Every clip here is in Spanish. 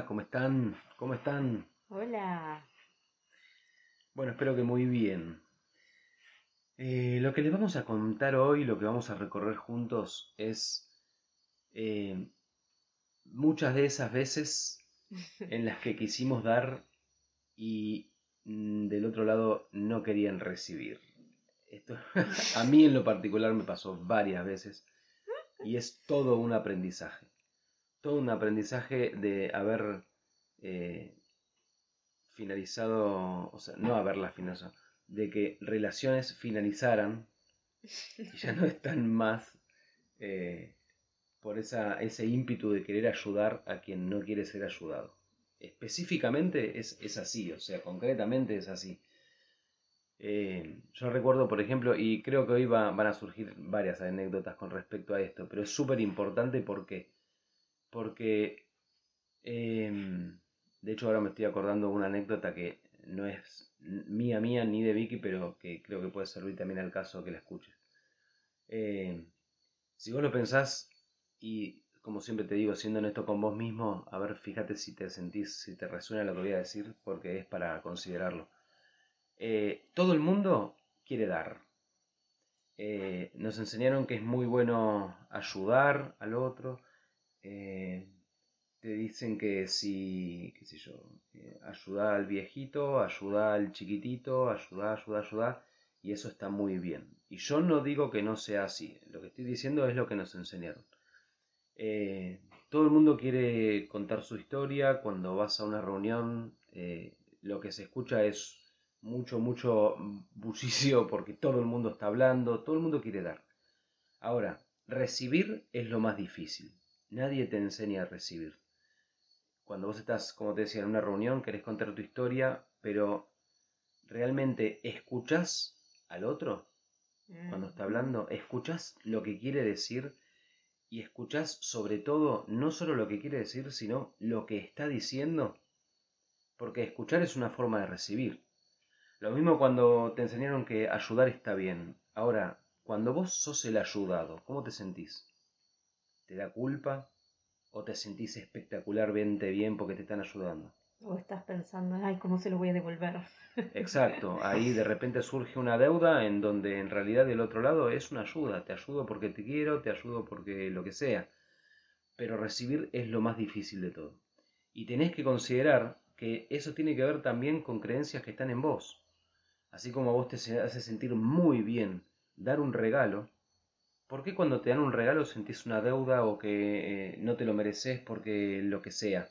Hola, ¿cómo están? ¿Cómo están? Hola. Bueno, espero que muy bien. Eh, lo que les vamos a contar hoy, lo que vamos a recorrer juntos es eh, muchas de esas veces en las que quisimos dar y mm, del otro lado no querían recibir. Esto a mí en lo particular me pasó varias veces y es todo un aprendizaje. Todo un aprendizaje de haber eh, finalizado, o sea, no haberlas finalizado, de que relaciones finalizaran y ya no están más eh, por esa, ese ímpetu de querer ayudar a quien no quiere ser ayudado. Específicamente es, es así, o sea, concretamente es así. Eh, yo recuerdo, por ejemplo, y creo que hoy van a surgir varias anécdotas con respecto a esto, pero es súper importante porque, porque em, de hecho ahora me estoy acordando de una anécdota que no es mía mía ni de Vicky, pero que creo que puede servir también al caso que la escuches. Eh, si vos lo pensás y como siempre te digo, siendo honesto con vos mismo, a ver, fíjate si te sentís, si te resuena lo que voy a decir, porque es para considerarlo. Eh, todo el mundo quiere dar. Eh, nos enseñaron que es muy bueno ayudar al otro. Eh, te dicen que si, qué sé yo, ayuda al viejito, ayuda al chiquitito, ayuda, ayuda, ayuda, y eso está muy bien. Y yo no digo que no sea así, lo que estoy diciendo es lo que nos enseñaron. Eh, todo el mundo quiere contar su historia. Cuando vas a una reunión, eh, lo que se escucha es mucho, mucho bullicio porque todo el mundo está hablando, todo el mundo quiere dar. Ahora, recibir es lo más difícil. Nadie te enseña a recibir. Cuando vos estás, como te decía, en una reunión, querés contar tu historia, pero realmente escuchás al otro cuando está hablando, escuchás lo que quiere decir y escuchás sobre todo no solo lo que quiere decir, sino lo que está diciendo, porque escuchar es una forma de recibir. Lo mismo cuando te enseñaron que ayudar está bien. Ahora, cuando vos sos el ayudado, ¿cómo te sentís? ¿Te da culpa? ¿O te sentís espectacularmente bien porque te están ayudando? O estás pensando, ay, ¿cómo se lo voy a devolver? Exacto, ahí de repente surge una deuda en donde en realidad del otro lado es una ayuda, te ayudo porque te quiero, te ayudo porque lo que sea, pero recibir es lo más difícil de todo. Y tenés que considerar que eso tiene que ver también con creencias que están en vos. Así como a vos te hace sentir muy bien dar un regalo, ¿por qué cuando te dan un regalo sentís una deuda o que eh, no te lo mereces porque lo que sea?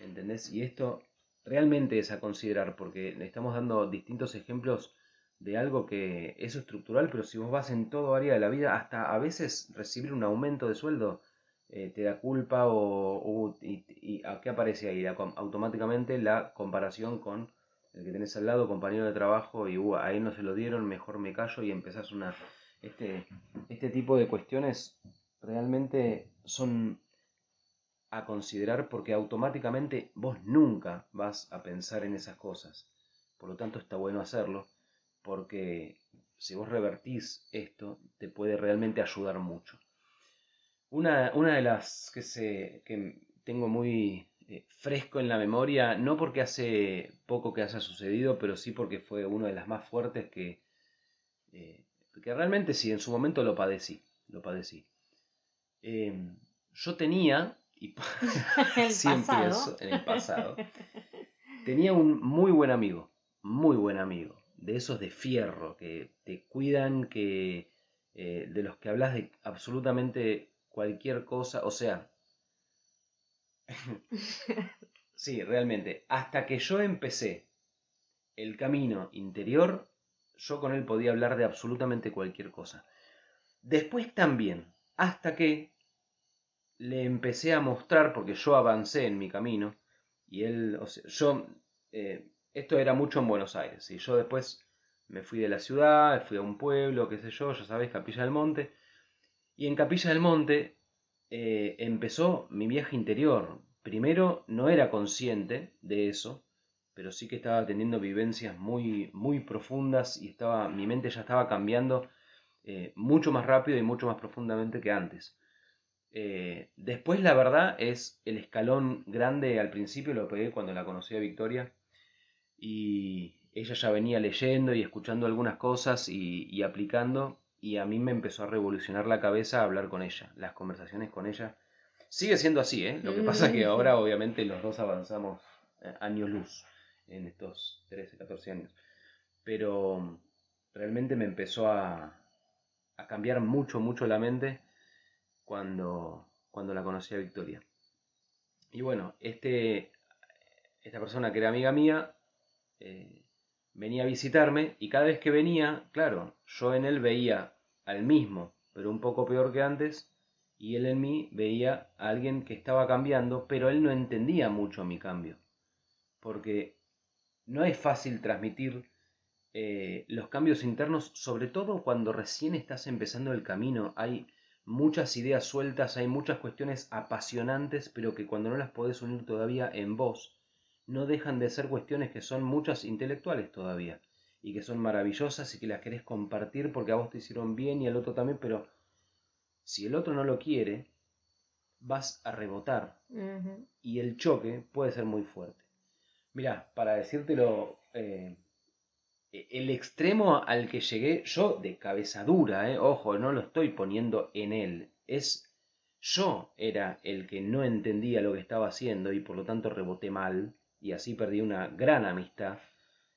¿Entendés? Y esto realmente es a considerar, porque estamos dando distintos ejemplos de algo que es estructural, pero si vos vas en todo área de la vida, hasta a veces recibir un aumento de sueldo eh, te da culpa o, y, ¿a qué aparece ahí? automáticamente la comparación con el que tenés al lado, compañero de trabajo, y uh, ahí no se lo dieron, mejor me callo y empezás una... Este, este tipo de cuestiones realmente son a considerar porque automáticamente vos nunca vas a pensar en esas cosas. Por lo tanto está bueno hacerlo porque si vos revertís esto te puede realmente ayudar mucho. Una, una de las que, se, que tengo muy eh, fresco en la memoria, no porque hace poco que haya sucedido, pero sí porque fue una de las más fuertes que, eh, que realmente sí, en su momento lo padecí, lo padecí. Eh, yo tenía siempre en el pasado, tenía un muy buen amigo, muy buen amigo, de esos de fierro, que te cuidan, que eh, de los que hablas de absolutamente cualquier cosa, o sea, sí, realmente, hasta que yo empecé el camino interior, yo con él podía hablar de absolutamente cualquier cosa. Después también, hasta que le empecé a mostrar, porque yo avancé en mi camino, y él, o sea, yo, eh, esto era mucho en Buenos Aires, y yo después me fui de la ciudad, fui a un pueblo, qué sé yo, ya sabéis, Capilla del Monte, y en Capilla del Monte eh, empezó mi viaje interior. Primero no era consciente de eso, pero sí que estaba teniendo vivencias muy, muy profundas y estaba, mi mente ya estaba cambiando eh, mucho más rápido y mucho más profundamente que antes. Eh, después, la verdad, es el escalón grande al principio, lo pegué cuando la conocí a Victoria. Y ella ya venía leyendo y escuchando algunas cosas y, aplicando. Y a mí me empezó a revolucionar la cabeza hablar con ella, las conversaciones con ella. Sigue siendo así, ¿eh? Lo que pasa es que ahora, obviamente, los dos avanzamos eh, años luz en estos 13, 14 años. Pero realmente me empezó a, a cambiar mucho, mucho la mente cuando, cuando la conocí a Victoria. Y bueno, este, esta persona que era amiga mía eh, venía a visitarme y cada vez que venía, claro, yo en él veía al mismo, pero un poco peor que antes, y él en mí veía a alguien que estaba cambiando, pero él no entendía mucho mi cambio, porque no es fácil transmitir eh, los cambios internos, sobre todo cuando recién estás empezando el camino. Hay muchas ideas sueltas, hay muchas cuestiones apasionantes, pero que cuando no las podés unir todavía en vos, no dejan de ser cuestiones que son muchas intelectuales todavía y que son maravillosas y que las querés compartir porque a vos te hicieron bien y al otro también, pero si el otro no lo quiere, vas a rebotar y el choque puede ser muy fuerte. Mira, para decírtelo eh, e, el extremo al que llegué, yo de cabeza dura, eh, ojo, no lo estoy poniendo en él, es yo era el que no entendía lo que estaba haciendo y por lo tanto reboté mal y así perdí una gran amistad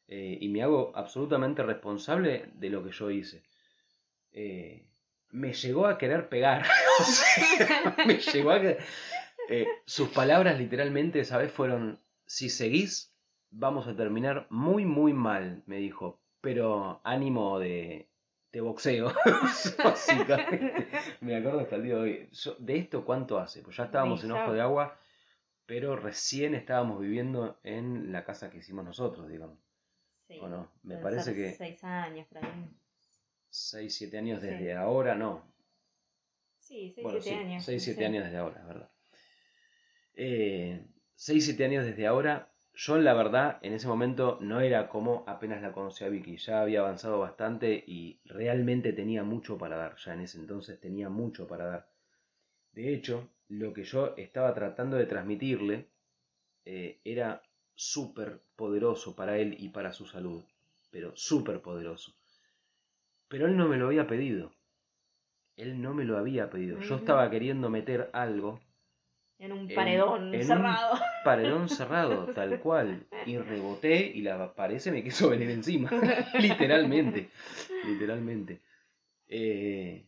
eh, y me hago absolutamente responsable de lo que yo hice. Me llegó a querer pegar, me llegó a sus palabras literalmente, ¿sabes? Fueron, si seguís vamos a terminar muy, muy mal, me dijo, pero ánimo de, de boxeo, básicamente. me acuerdo hasta el día de hoy. ¿De esto cuánto hace? Pues ya estábamos en Ojo de Agua, pero recién estábamos viviendo en la casa que hicimos nosotros, digamos. Sí, ¿O no? Me parece que... Seis años, por ahí. Seis, siete años desde ahora, no. Sí, seis, siete años. Seis, siete años desde ahora, ¿verdad? Eh, seis, siete años desde ahora yo la verdad en ese momento no era como apenas la conocí a Vicky, ya había avanzado bastante y realmente tenía mucho para dar, ya en ese entonces tenía mucho para dar. De hecho, lo que yo estaba tratando de transmitirle eh, era súper poderoso para él y para su salud, pero súper poderoso. Pero él no me lo había pedido, él no me lo había pedido, yo estaba queriendo meter algo en un paredón cerrado. Un paredón cerrado, tal cual. Y reboté y la pared se me quiso venir encima. literalmente. Literalmente. Eh,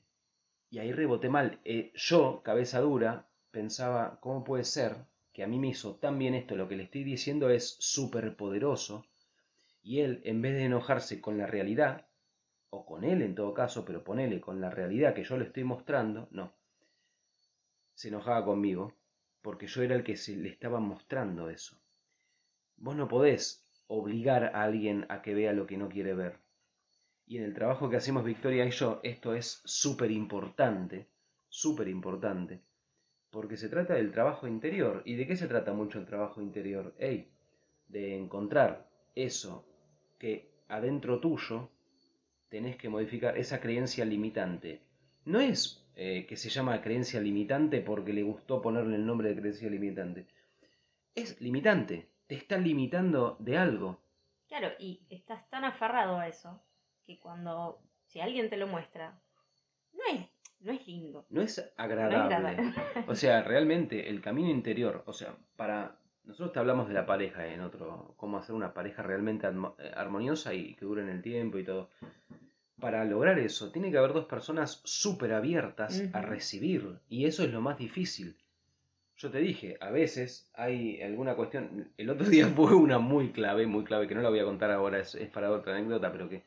y ahí reboté mal. Eh, yo, cabeza dura, pensaba, ¿cómo puede ser que a mí me hizo tan bien esto? Lo que le estoy diciendo es súper poderoso. Y él, en vez de enojarse con la realidad, o con él en todo caso, pero ponele con la realidad que yo le estoy mostrando, no. Se enojaba conmigo porque yo era el que se le estaba mostrando eso. Vos no podés obligar a alguien a que vea lo que no quiere ver. Y en el trabajo que hacemos Victoria y yo, esto es súper importante, súper importante, porque se trata del trabajo interior. ¿Y de qué se trata mucho el trabajo interior? Hey, de encontrar eso que adentro tuyo tenés que modificar, esa creencia limitante. No es eh, que se llama creencia limitante porque le gustó ponerle el nombre de creencia limitante. Es limitante, te está limitando de algo. Claro, y estás tan aferrado a eso que cuando, si alguien te lo muestra, no es, no es lindo. No es agradable. O sea, realmente el camino interior, o sea, para... Nosotros te hablamos de la pareja en otro, cómo hacer una pareja realmente eh, armoniosa y que dure en el tiempo y todo para lograr eso, tiene que haber dos personas súper abiertas a recibir. Y eso es lo más difícil. Yo te dije, a veces hay alguna cuestión. El otro día fue una muy clave, muy clave, que no la voy a contar ahora, es, para otra anécdota, pero que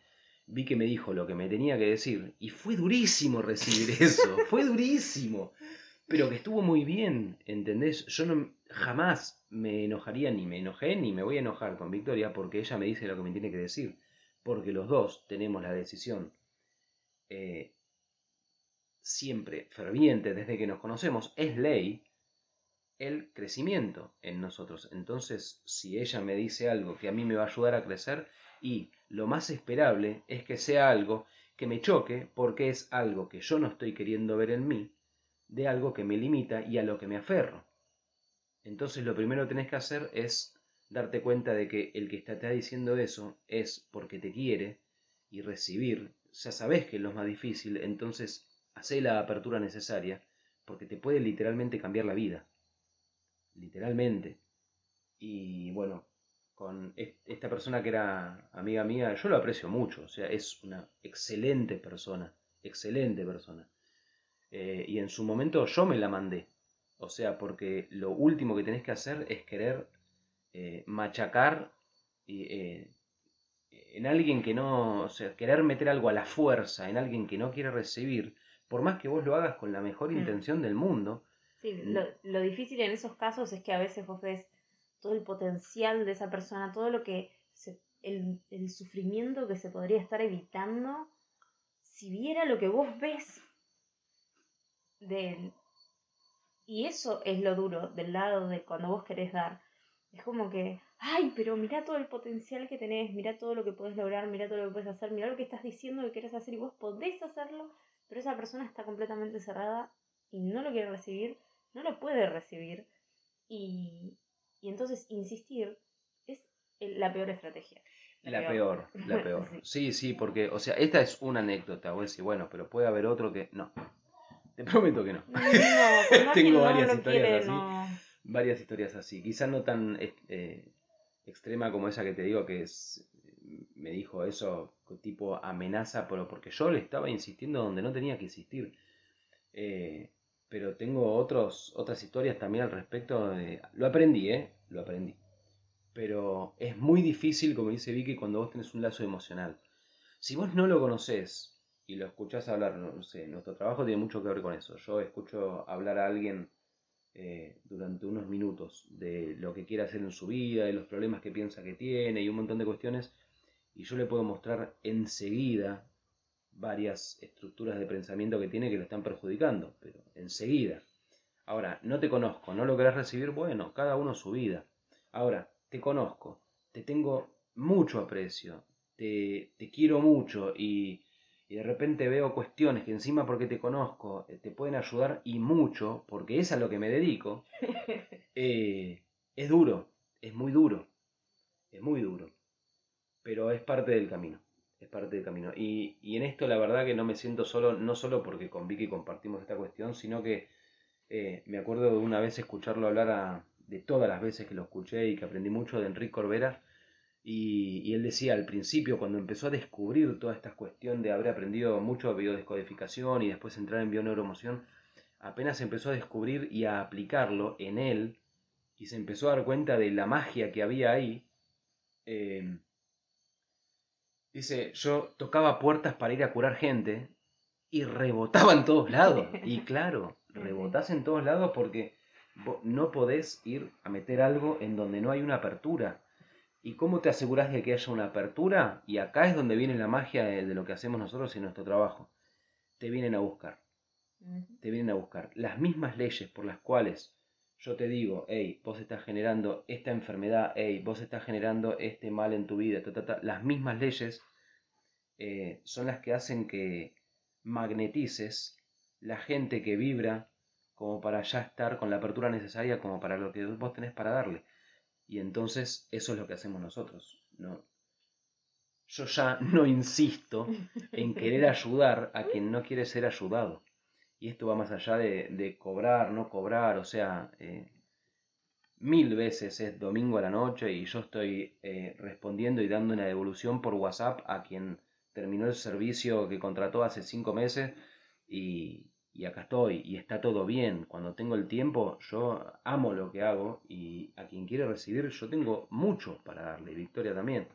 vi que me dijo lo que me tenía que decir. Y fue durísimo recibir eso, fue durísimo. Pero que estuvo muy bien, ¿entendés? Yo no, jamás me enojaría, ni me enojé, ni me voy a enojar con Victoria porque ella me dice lo que me tiene que decir porque los dos tenemos la decisión eh, siempre ferviente desde que nos conocemos, es ley el crecimiento en nosotros. Entonces, si ella me dice algo que a mí me va a ayudar a crecer, y lo más esperable es que sea algo que me choque porque es algo que yo no estoy queriendo ver en mí, de algo que me limita y a lo que me aferro. Entonces lo primero que tenés que hacer es darte cuenta de que el que está diciendo eso es porque te quiere y recibir, ya sabes que es lo más difícil, entonces hacé la apertura necesaria porque te puede literalmente cambiar la vida. Literalmente. Y bueno, con esta persona que era amiga mía, yo lo aprecio mucho, o sea, es una excelente persona, excelente persona. Eh, y en su momento yo me la mandé, o sea, porque lo último que tenés que hacer es querer eh, machacar eh, en alguien que no, o sea, querer meter algo a la fuerza en alguien que no quiere recibir, por más que vos lo hagas con la mejor mm. intención del mundo. Sí, lo, lo difícil en esos casos es que a veces vos ves todo el potencial de esa persona, todo lo que el, el, sufrimiento que se podría estar evitando si viera lo que vos ves de él. Y eso es lo duro del lado de cuando vos querés dar. Es como que, ay, pero mira todo el potencial que tenés, mira todo lo que podés lograr, mira todo lo que puedes hacer, mira lo que estás diciendo que querés hacer y vos podés hacerlo, pero esa persona está completamente cerrada y no lo quiere recibir, no lo puede recibir. Y, y entonces insistir es la peor estrategia. La, peor. la peor. sí. sí, porque, o sea, esta es una anécdota. Voy a decir, bueno, pero puede haber otro que. No. Te prometo que no. no Tengo varias historias así. Varias historias así. Quizás no tan eh, extrema como esa que te digo que es. Me dijo eso tipo amenaza, pero porque yo le estaba insistiendo donde no tenía que insistir. Eh, pero tengo otros, otras historias también al respecto. Lo aprendí, ¿eh? Lo aprendí. Pero es muy difícil, como dice Vicky, cuando vos tenés un lazo emocional. Si vos no lo conocés y lo escuchás hablar, no, sé, nuestro trabajo tiene mucho que ver con eso. Yo escucho hablar a alguien eh, durante unos minutos de lo que quiere hacer en su vida, de los problemas que piensa que tiene y un montón de cuestiones. Y yo le puedo mostrar enseguida varias estructuras de pensamiento que tiene que lo están perjudicando, pero enseguida. Ahora, no te conozco, no lo querés recibir, bueno, cada uno su vida. Ahora, te conozco, te tengo mucho aprecio, te, te quiero mucho y, y, de repente veo cuestiones que encima porque te conozco eh, te pueden ayudar y mucho, porque es a lo que me dedico, eh, es duro, es muy duro, es muy duro, pero es parte del camino es parte del camino. Y, en esto la verdad que no me siento solo, no solo porque con Vicky compartimos esta cuestión, sino que eh, me acuerdo de una vez escucharlo hablar de todas las veces que lo escuché y que aprendí mucho de Enrique Corbera. Y, él decía al principio, cuando empezó a descubrir toda esta cuestión de haber aprendido mucho de biodescodificación y después entrar en bioneuromoción, apenas empezó a descubrir y a aplicarlo en él y se empezó a dar cuenta de la magia que había ahí, eh, Dice, yo tocaba puertas para ir a curar gente y rebotaba en todos lados. Y claro, rebotás en todos lados porque no podés ir a meter algo en donde no hay una apertura. ¿Y cómo te aseguras de que haya una apertura? Y acá es donde viene la magia de, lo que hacemos nosotros en nuestro trabajo. Te vienen a buscar. Te vienen a buscar. Las mismas leyes por las cuales yo te digo, hey, vos estás generando esta enfermedad, hey, vos estás generando este mal en tu vida, las mismas leyes eh, son las que hacen que magnetices la gente que vibra como para ya estar con la apertura necesaria como para lo que vos tenés para darle. Y entonces eso es lo que hacemos nosotros. ¿no? Yo ya no insisto en querer ayudar a quien no quiere ser ayudado y esto va más allá de, cobrar, no cobrar, o sea, eh, mil veces es domingo a la noche y yo estoy eh, respondiendo y dando una devolución por WhatsApp a quien terminó el servicio que contrató hace cinco meses y, y acá estoy y está todo bien. Cuando tengo el tiempo, yo amo lo que hago y a quien quiere recibir, yo tengo mucho para darle, Victoria también.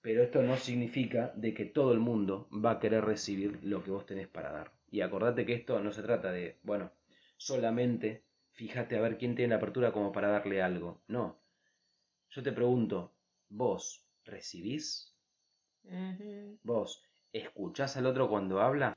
Pero esto no significa de que todo el mundo va a querer recibir lo que vos tenés para dar. Y acordate que esto no se trata de, bueno, solamente fíjate a ver quién tiene la apertura como para darle algo. No. Yo te pregunto, ¿vos recibís? ¿Vos escuchás al otro cuando habla?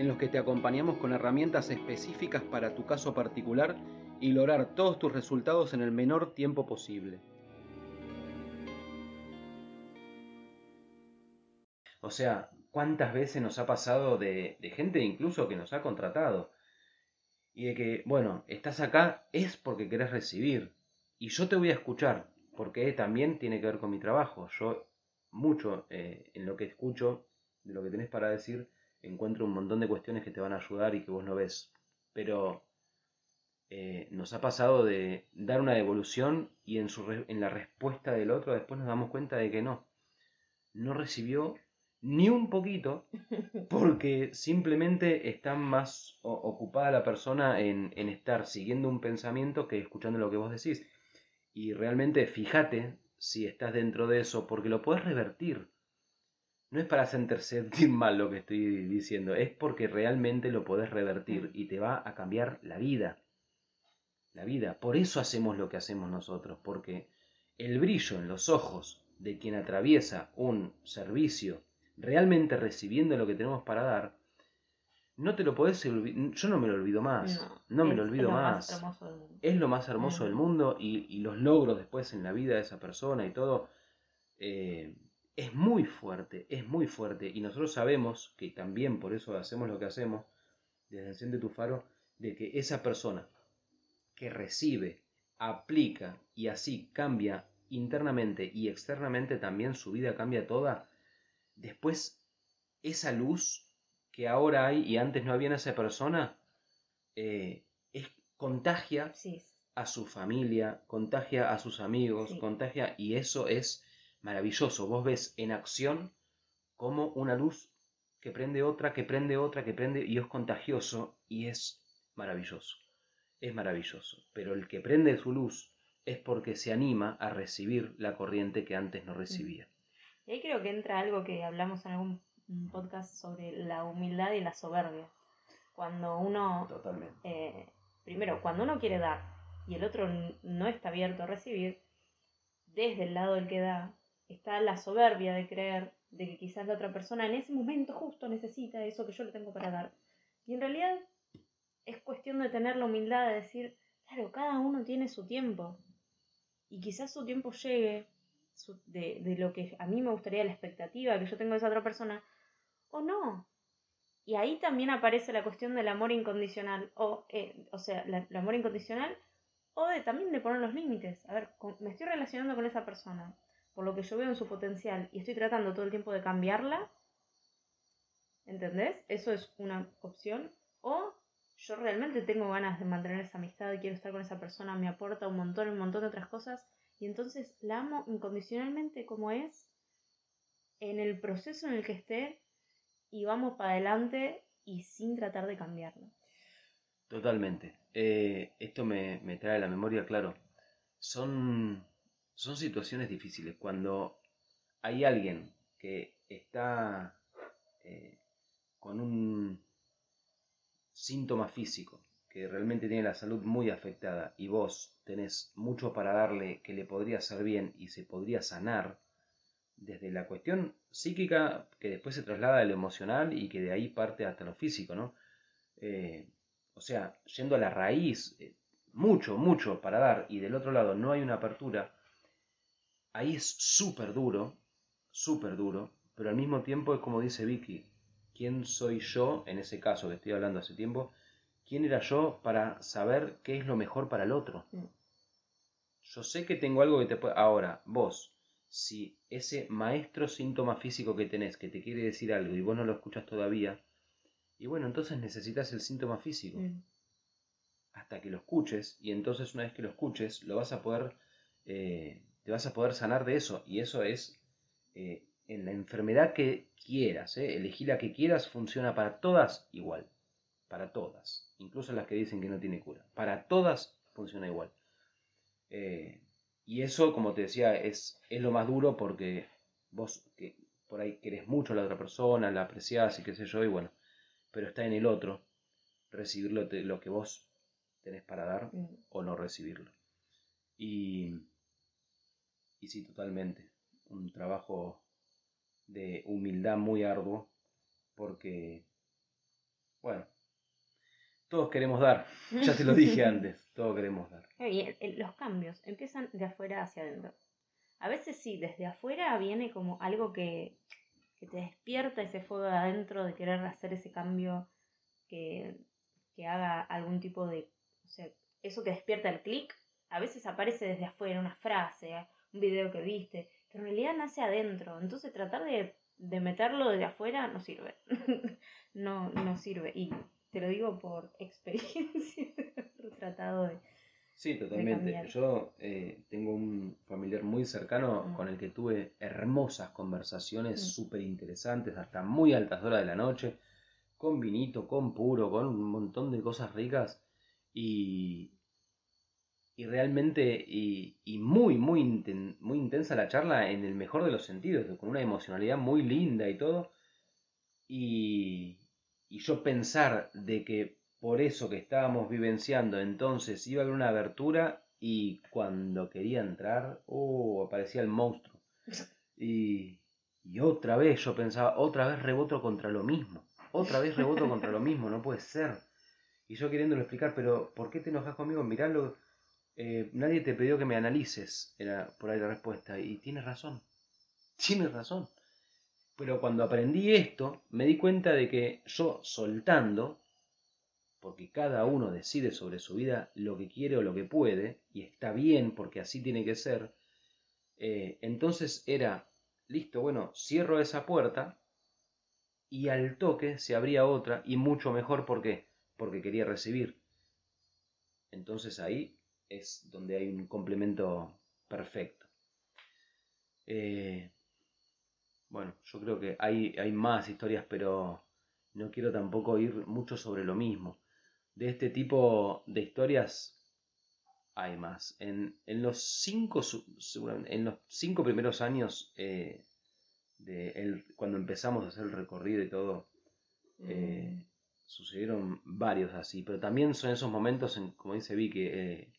en los que te acompañamos con herramientas específicas para tu caso particular y lograr todos tus resultados en el menor tiempo posible. O sea, ¿cuántas veces nos ha pasado de, de gente incluso que nos ha contratado? Y de que, bueno, estás acá es porque querés recibir. Y yo te voy a escuchar, porque también tiene que ver con mi trabajo. Yo mucho eh, en lo que escucho, de lo que tenés para decir, encuentro un montón de cuestiones que te van a ayudar y que vos no ves. Pero eh, nos ha pasado de dar una devolución y en, su en la respuesta del otro después nos damos cuenta de que no. No recibió ni un poquito porque simplemente está más ocupada la persona en, en estar siguiendo un pensamiento que escuchando lo que vos decís. Y realmente fíjate si estás dentro de eso, porque lo puedes revertir. No es para sentir mal lo que estoy diciendo, es porque realmente lo puedes revertir y te va a cambiar la vida. La vida. Por eso hacemos lo que hacemos nosotros, porque el brillo en los ojos de quien atraviesa un servicio realmente recibiendo lo que tenemos para dar, no te lo podés olvidar. Yo no me lo olvido más. No, me lo olvido más. Es lo más hermoso del mundo y, los logros después en la vida de esa persona y todo. Eh, es muy fuerte, es muy fuerte. Y nosotros sabemos que también por eso hacemos lo que hacemos, desde Enciende tu Faro, de que esa persona que recibe, aplica y así cambia internamente y externamente también su vida cambia toda, después esa luz que ahora hay y antes no había en esa persona, eh, es, contagia a su familia, contagia a sus amigos, contagia y eso es maravilloso. Vos ves en acción como una luz que prende otra, que prende otra, que prende y es contagioso y es maravilloso. Es maravilloso. Pero el que prende su luz es porque se anima a recibir la corriente que antes no recibía. Y ahí creo que entra algo que hablamos en algún podcast sobre la humildad y la soberbia. Cuando uno, eh, primero, cuando uno quiere dar y el otro no está abierto a recibir, desde el lado del que da, está la soberbia de creer de que quizás la otra persona en ese momento justo necesita eso que yo le tengo para dar. Y en realidad es cuestión de tener la humildad de decir, claro, cada uno tiene su tiempo. Y quizás su tiempo llegue de, de, lo que a mí me gustaría, la expectativa que yo tengo de esa otra persona, o no. Y ahí también aparece la cuestión del amor incondicional, o, eh, o sea, el amor incondicional, o de también de poner los límites. A ver, me estoy relacionando con esa persona, por lo que yo veo en su potencial, y estoy tratando todo el tiempo de cambiarla, ¿entendés? Eso es una opción. O yo realmente tengo ganas de mantener esa amistad, quiero estar con esa persona, me aporta un montón, un montón de otras cosas, y entonces la amo incondicionalmente como es, en el proceso en el que esté, y vamos para adelante y sin tratar de cambiarlo. Totalmente. Eh, esto me, trae a la memoria, claro. Son, son situaciones difíciles. Cuando hay alguien que está eh, con un síntoma físico, que realmente tiene la salud muy afectada y vos tenés mucho para darle que le podría hacer bien y se podría sanar, desde la cuestión psíquica que después se traslada a lo emocional y que de ahí parte hasta lo físico, ¿no? Eh, o sea, yendo a la raíz, eh, mucho, mucho para dar y del otro lado no hay una apertura, ahí es súper duro, súper duro, pero al mismo tiempo es como dice Vicky, ¿quién soy yo, en ese caso que estoy hablando hace tiempo, quién era yo para saber qué es lo mejor para el otro? Mm. Yo sé que tengo algo que te puede... Ahora, vos, si ese maestro síntoma físico que tenés, que te quiere decir algo y vos no lo escuchas todavía, y bueno, entonces necesitas el síntoma físico. Mm. Hasta que lo escuches, y entonces una vez que lo escuches, lo vas a poder, eh, te vas a poder sanar de eso. Y eso es eh, en la enfermedad que quieras, eh, elegí la que quieras, funciona para todas igual. Para todas. Incluso las que dicen que no tiene cura. Para todas funciona igual. Eh, y eso, como te decía, es, es lo más duro porque vos que por ahí querés mucho a la otra persona, la apreciás y qué sé yo, y bueno, pero está en el otro recibir lo, te- lo que vos tenés para dar Mm. o no recibirlo. Y, y sí, totalmente. Un trabajo de humildad muy arduo porque, bueno, todos queremos dar. Ya te lo dije antes, todos queremos dar. Y el- los cambios empiezan de afuera hacia adentro. A veces sí, desde afuera viene como algo que, que te despierta ese fuego de adentro de querer hacer ese cambio que, que haga algún tipo de... O sea, eso que despierta el clic, a veces aparece desde afuera, una frase, un video que viste, pero en realidad nace adentro. Entonces tratar de, de meterlo desde afuera no sirve. no, no sirve. Y te lo digo por experiencia, he tratado de... Sí, totalmente. Yo eh, tengo un familiar muy cercano Mm. con el que tuve hermosas conversaciones Mm. súper interesantes, hasta muy altas horas de la noche, con vinito, con puro, con un montón de cosas ricas y, y realmente y, y muy, muy, inten- muy intensa la charla en el mejor de los sentidos, con una emocionalidad muy linda y todo. Y, y yo pensar de que por eso que estábamos vivenciando entonces iba a haber una abertura y cuando quería entrar, oh, aparecía el monstruo. Y, y otra vez yo pensaba, otra vez reboto contra lo mismo, otra vez reboto contra lo mismo, no puede ser. Y yo queriéndolo explicar, pero ¿por qué te enojas conmigo? Miralo, eh, nadie te pidió que me analices, era por ahí la respuesta. Y tienes razón, tienes razón. Pero cuando aprendí esto, me di cuenta de que yo soltando, porque cada uno decide sobre su vida lo que quiere o lo que puede, y está bien porque así tiene que ser, eh, entonces era, listo, bueno, cierro esa puerta y al toque se abría otra y mucho mejor, ¿por qué? Porque quería recibir. Entonces ahí es donde hay un complemento perfecto. Eh, bueno, yo creo que hay, hay más historias, pero no quiero tampoco ir mucho sobre lo mismo. De este tipo de historias hay más. En, en los cinco en los cinco primeros años eh, de el- cuando empezamos a hacer el recorrido y todo, eh, Mm. sucedieron varios así, pero también son esos momentos, en, como dice Vicky, eh,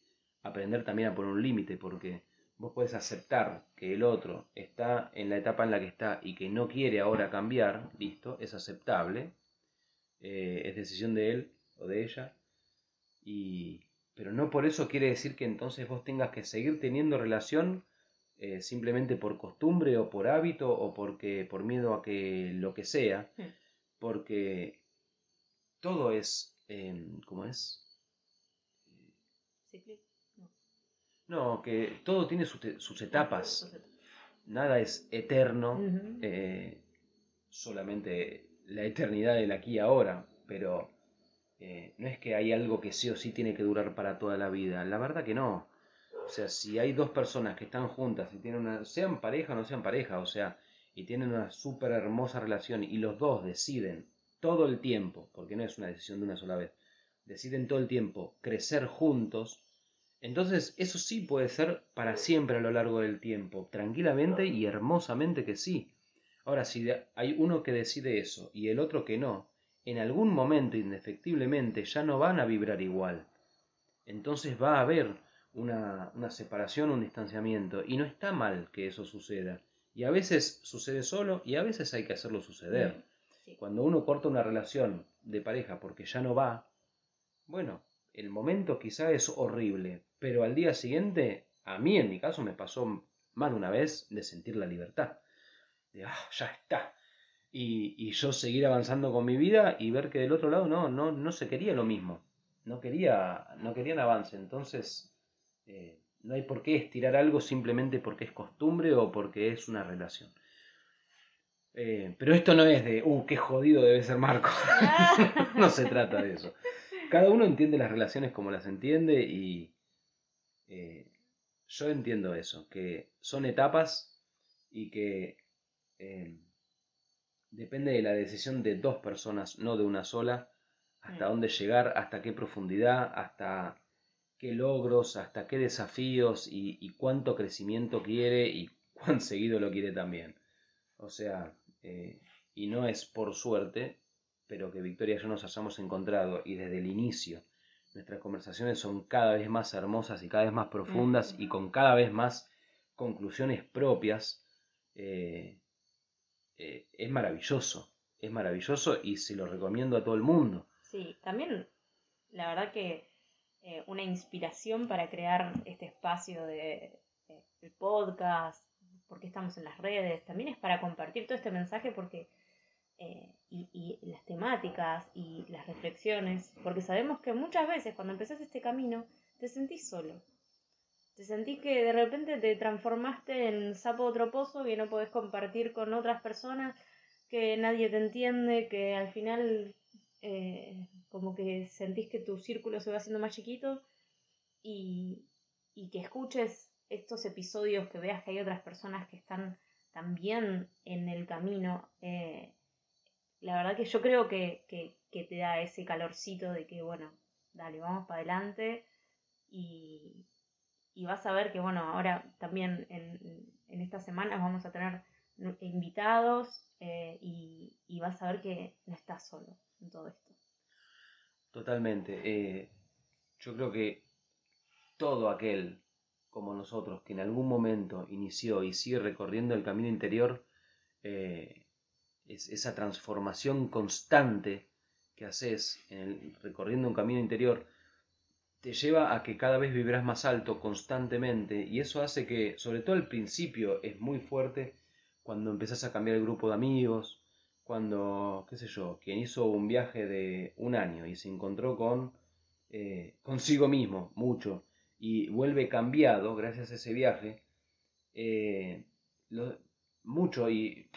aprender también a poner un límite, porque vos puedes aceptar que el otro está en la etapa en la que está y que no quiere ahora cambiar, listo, es aceptable, eh, es decisión de él o de ella, y, pero no por eso quiere decir que entonces vos tengas que seguir teniendo relación eh, simplemente por costumbre o por hábito o porque por miedo a que lo que sea, porque todo es, eh, ¿cómo es? Cíclico. No, que todo tiene sus, sus etapas, nada es eterno, eh, solamente la eternidad del aquí y ahora, pero eh, no es que hay algo que sí o sí tiene que durar para toda la vida, la verdad que no. O sea, si hay dos personas que están juntas y tienen una, sean pareja o no sean pareja, o sea, y tienen una súper hermosa relación y los dos deciden todo el tiempo, porque no es una decisión de una sola vez, deciden todo el tiempo crecer juntos, entonces eso sí puede ser para siempre a lo largo del tiempo, tranquilamente y hermosamente que sí. Ahora, si hay uno que decide eso y el otro que no, en algún momento indefectiblemente ya no van a vibrar igual. Entonces va a haber una, una separación, un distanciamiento, y no está mal que eso suceda. Y a veces sucede solo y a veces hay que hacerlo suceder. Sí. Cuando uno corta una relación de pareja porque ya no va, bueno, el momento quizá es horrible, pero al día siguiente, a mí en mi caso me pasó más de una vez de sentir la libertad. De, ah, ya está. Y, y yo seguir avanzando con mi vida y ver que del otro lado no, no, no se quería lo mismo. No quería, no querían avance. Entonces, eh, no hay por qué estirar algo simplemente porque es costumbre o porque es una relación. Eh, pero esto no es de, uh, qué jodido debe ser Marco. no se trata de eso. Cada uno entiende las relaciones como las entiende y eh, yo entiendo eso, que son etapas y que eh, depende de la decisión de dos personas, no de una sola, hasta Mm. dónde llegar, hasta qué profundidad, hasta qué logros, hasta qué desafíos y, cuánto crecimiento quiere y cuán seguido lo quiere también. O sea, eh, y no es por suerte, pero que Victoria y yo nos hayamos encontrado y desde el inicio nuestras conversaciones son cada vez más hermosas y cada vez más profundas y con cada vez más conclusiones propias, eh, eh, es maravilloso, es maravilloso y se lo recomiendo a todo el mundo. Sí, también la verdad que eh, una inspiración para crear este espacio de, podcast, porque estamos en las redes, también es para compartir todo este mensaje porque eh, y, las temáticas y las reflexiones, porque sabemos que muchas veces cuando empezás este camino te sentís solo. Te sentís que de repente te transformaste en sapo otro pozo que no podés compartir con otras personas, que nadie te entiende, que al final eh, como que sentís que tu círculo se va haciendo más chiquito y, y que escuches estos episodios, que veas que hay otras personas que están también en el camino. Eh, la verdad que yo creo que, te da ese calorcito de que, bueno, dale, vamos para adelante y, vas a ver que, bueno, ahora también en, en estas semanas vamos a tener invitados eh, y, vas a ver que no estás solo en todo esto. Totalmente. Eh, yo creo que todo aquel como nosotros que en algún momento inició y sigue recorriendo el camino interior, eh, esa transformación constante que haces en el, recorriendo un camino interior te lleva a que cada vez vibras más alto constantemente y eso hace que, sobre todo al principio, es muy fuerte cuando empezás a cambiar el grupo de amigos, cuando, qué sé yo, quien hizo un viaje de un año y se encontró con eh, consigo mismo mucho y vuelve cambiado gracias a ese viaje, eh, mucho y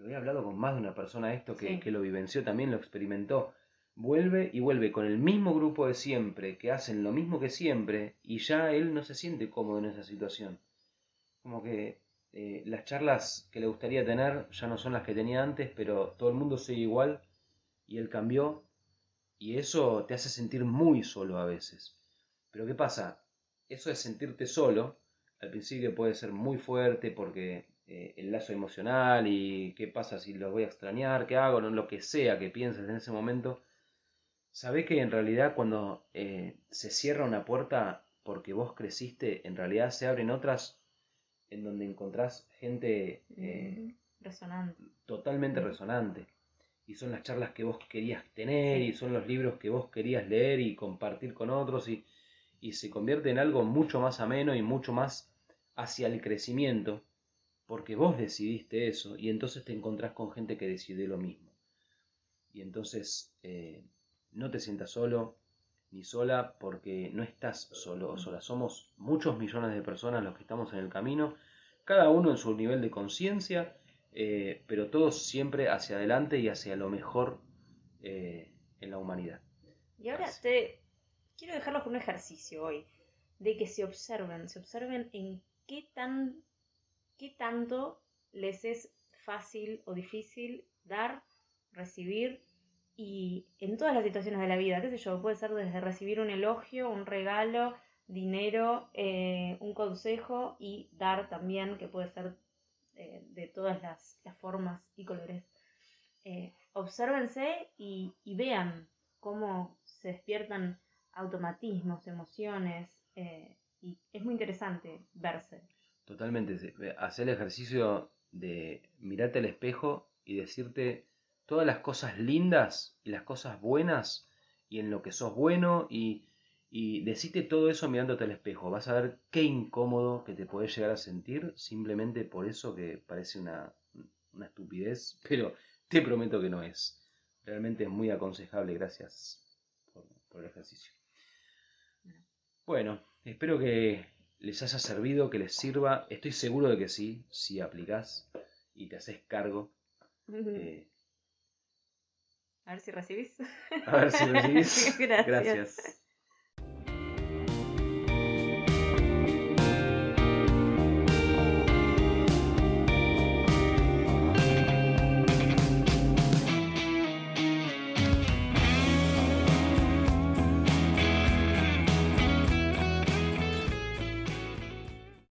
lo he hablado con más de una persona esto que, que, lo vivenció también, lo experimentó. Vuelve y vuelve con el mismo grupo de siempre, que hacen lo mismo que siempre, y ya él no se siente cómodo en esa situación. Como que eh, las charlas que le gustaría tener ya no son las que tenía antes, pero todo el mundo sigue igual y él cambió, y eso te hace sentir muy solo a veces. Pero ¿qué pasa? Eso de sentirte solo, al principio puede ser muy fuerte porque eh, el lazo emocional y qué pasa si los voy a extrañar, qué hago, lo que sea que pienses en ese momento, sabés que en realidad cuando eh, se cierra una puerta porque vos creciste, en realidad se abren otras en donde encontrás gente eh, resonante. totalmente resonante. Y son las charlas que vos querías tener y son los libros que vos querías leer y compartir con otros y, y se convierte en algo mucho más ameno y mucho más hacia el crecimiento porque vos decidiste eso y entonces te encontrás con gente que decide lo mismo. Y entonces eh, no te sientas solo ni sola porque no estás solo o sola. Somos muchos millones de personas los que estamos en el camino, cada uno en su nivel de conciencia, eh, pero todos siempre hacia adelante y hacia lo mejor eh, en la humanidad. Y ahora te quiero dejarlos con un ejercicio hoy, de que se observen, se observen en qué tan qué tanto les es fácil o difícil dar, recibir y en todas las situaciones de la vida, qué sé yo, puede ser desde recibir un elogio, un regalo, dinero, eh, un consejo y dar también, que puede ser eh, de todas las, formas y colores. Eh, obsérvense y, y, vean cómo se despiertan automatismos, emociones, y es muy interesante verse. Totalmente. Hacer el ejercicio de mirarte al espejo y decirte todas las cosas lindas y las cosas buenas y en lo que sos bueno y, y decirte todo eso mirándote al espejo. Vas a ver qué incómodo que te puedes llegar a sentir simplemente por eso que parece una, una estupidez, pero te prometo que no es. Realmente es muy aconsejable. Gracias por, por el ejercicio. Bueno, espero que les haya servido, que les sirva. Estoy seguro de que sí, si aplicás y te haces cargo. Eh, a ver si recibís. A ver si recibís. Gracias.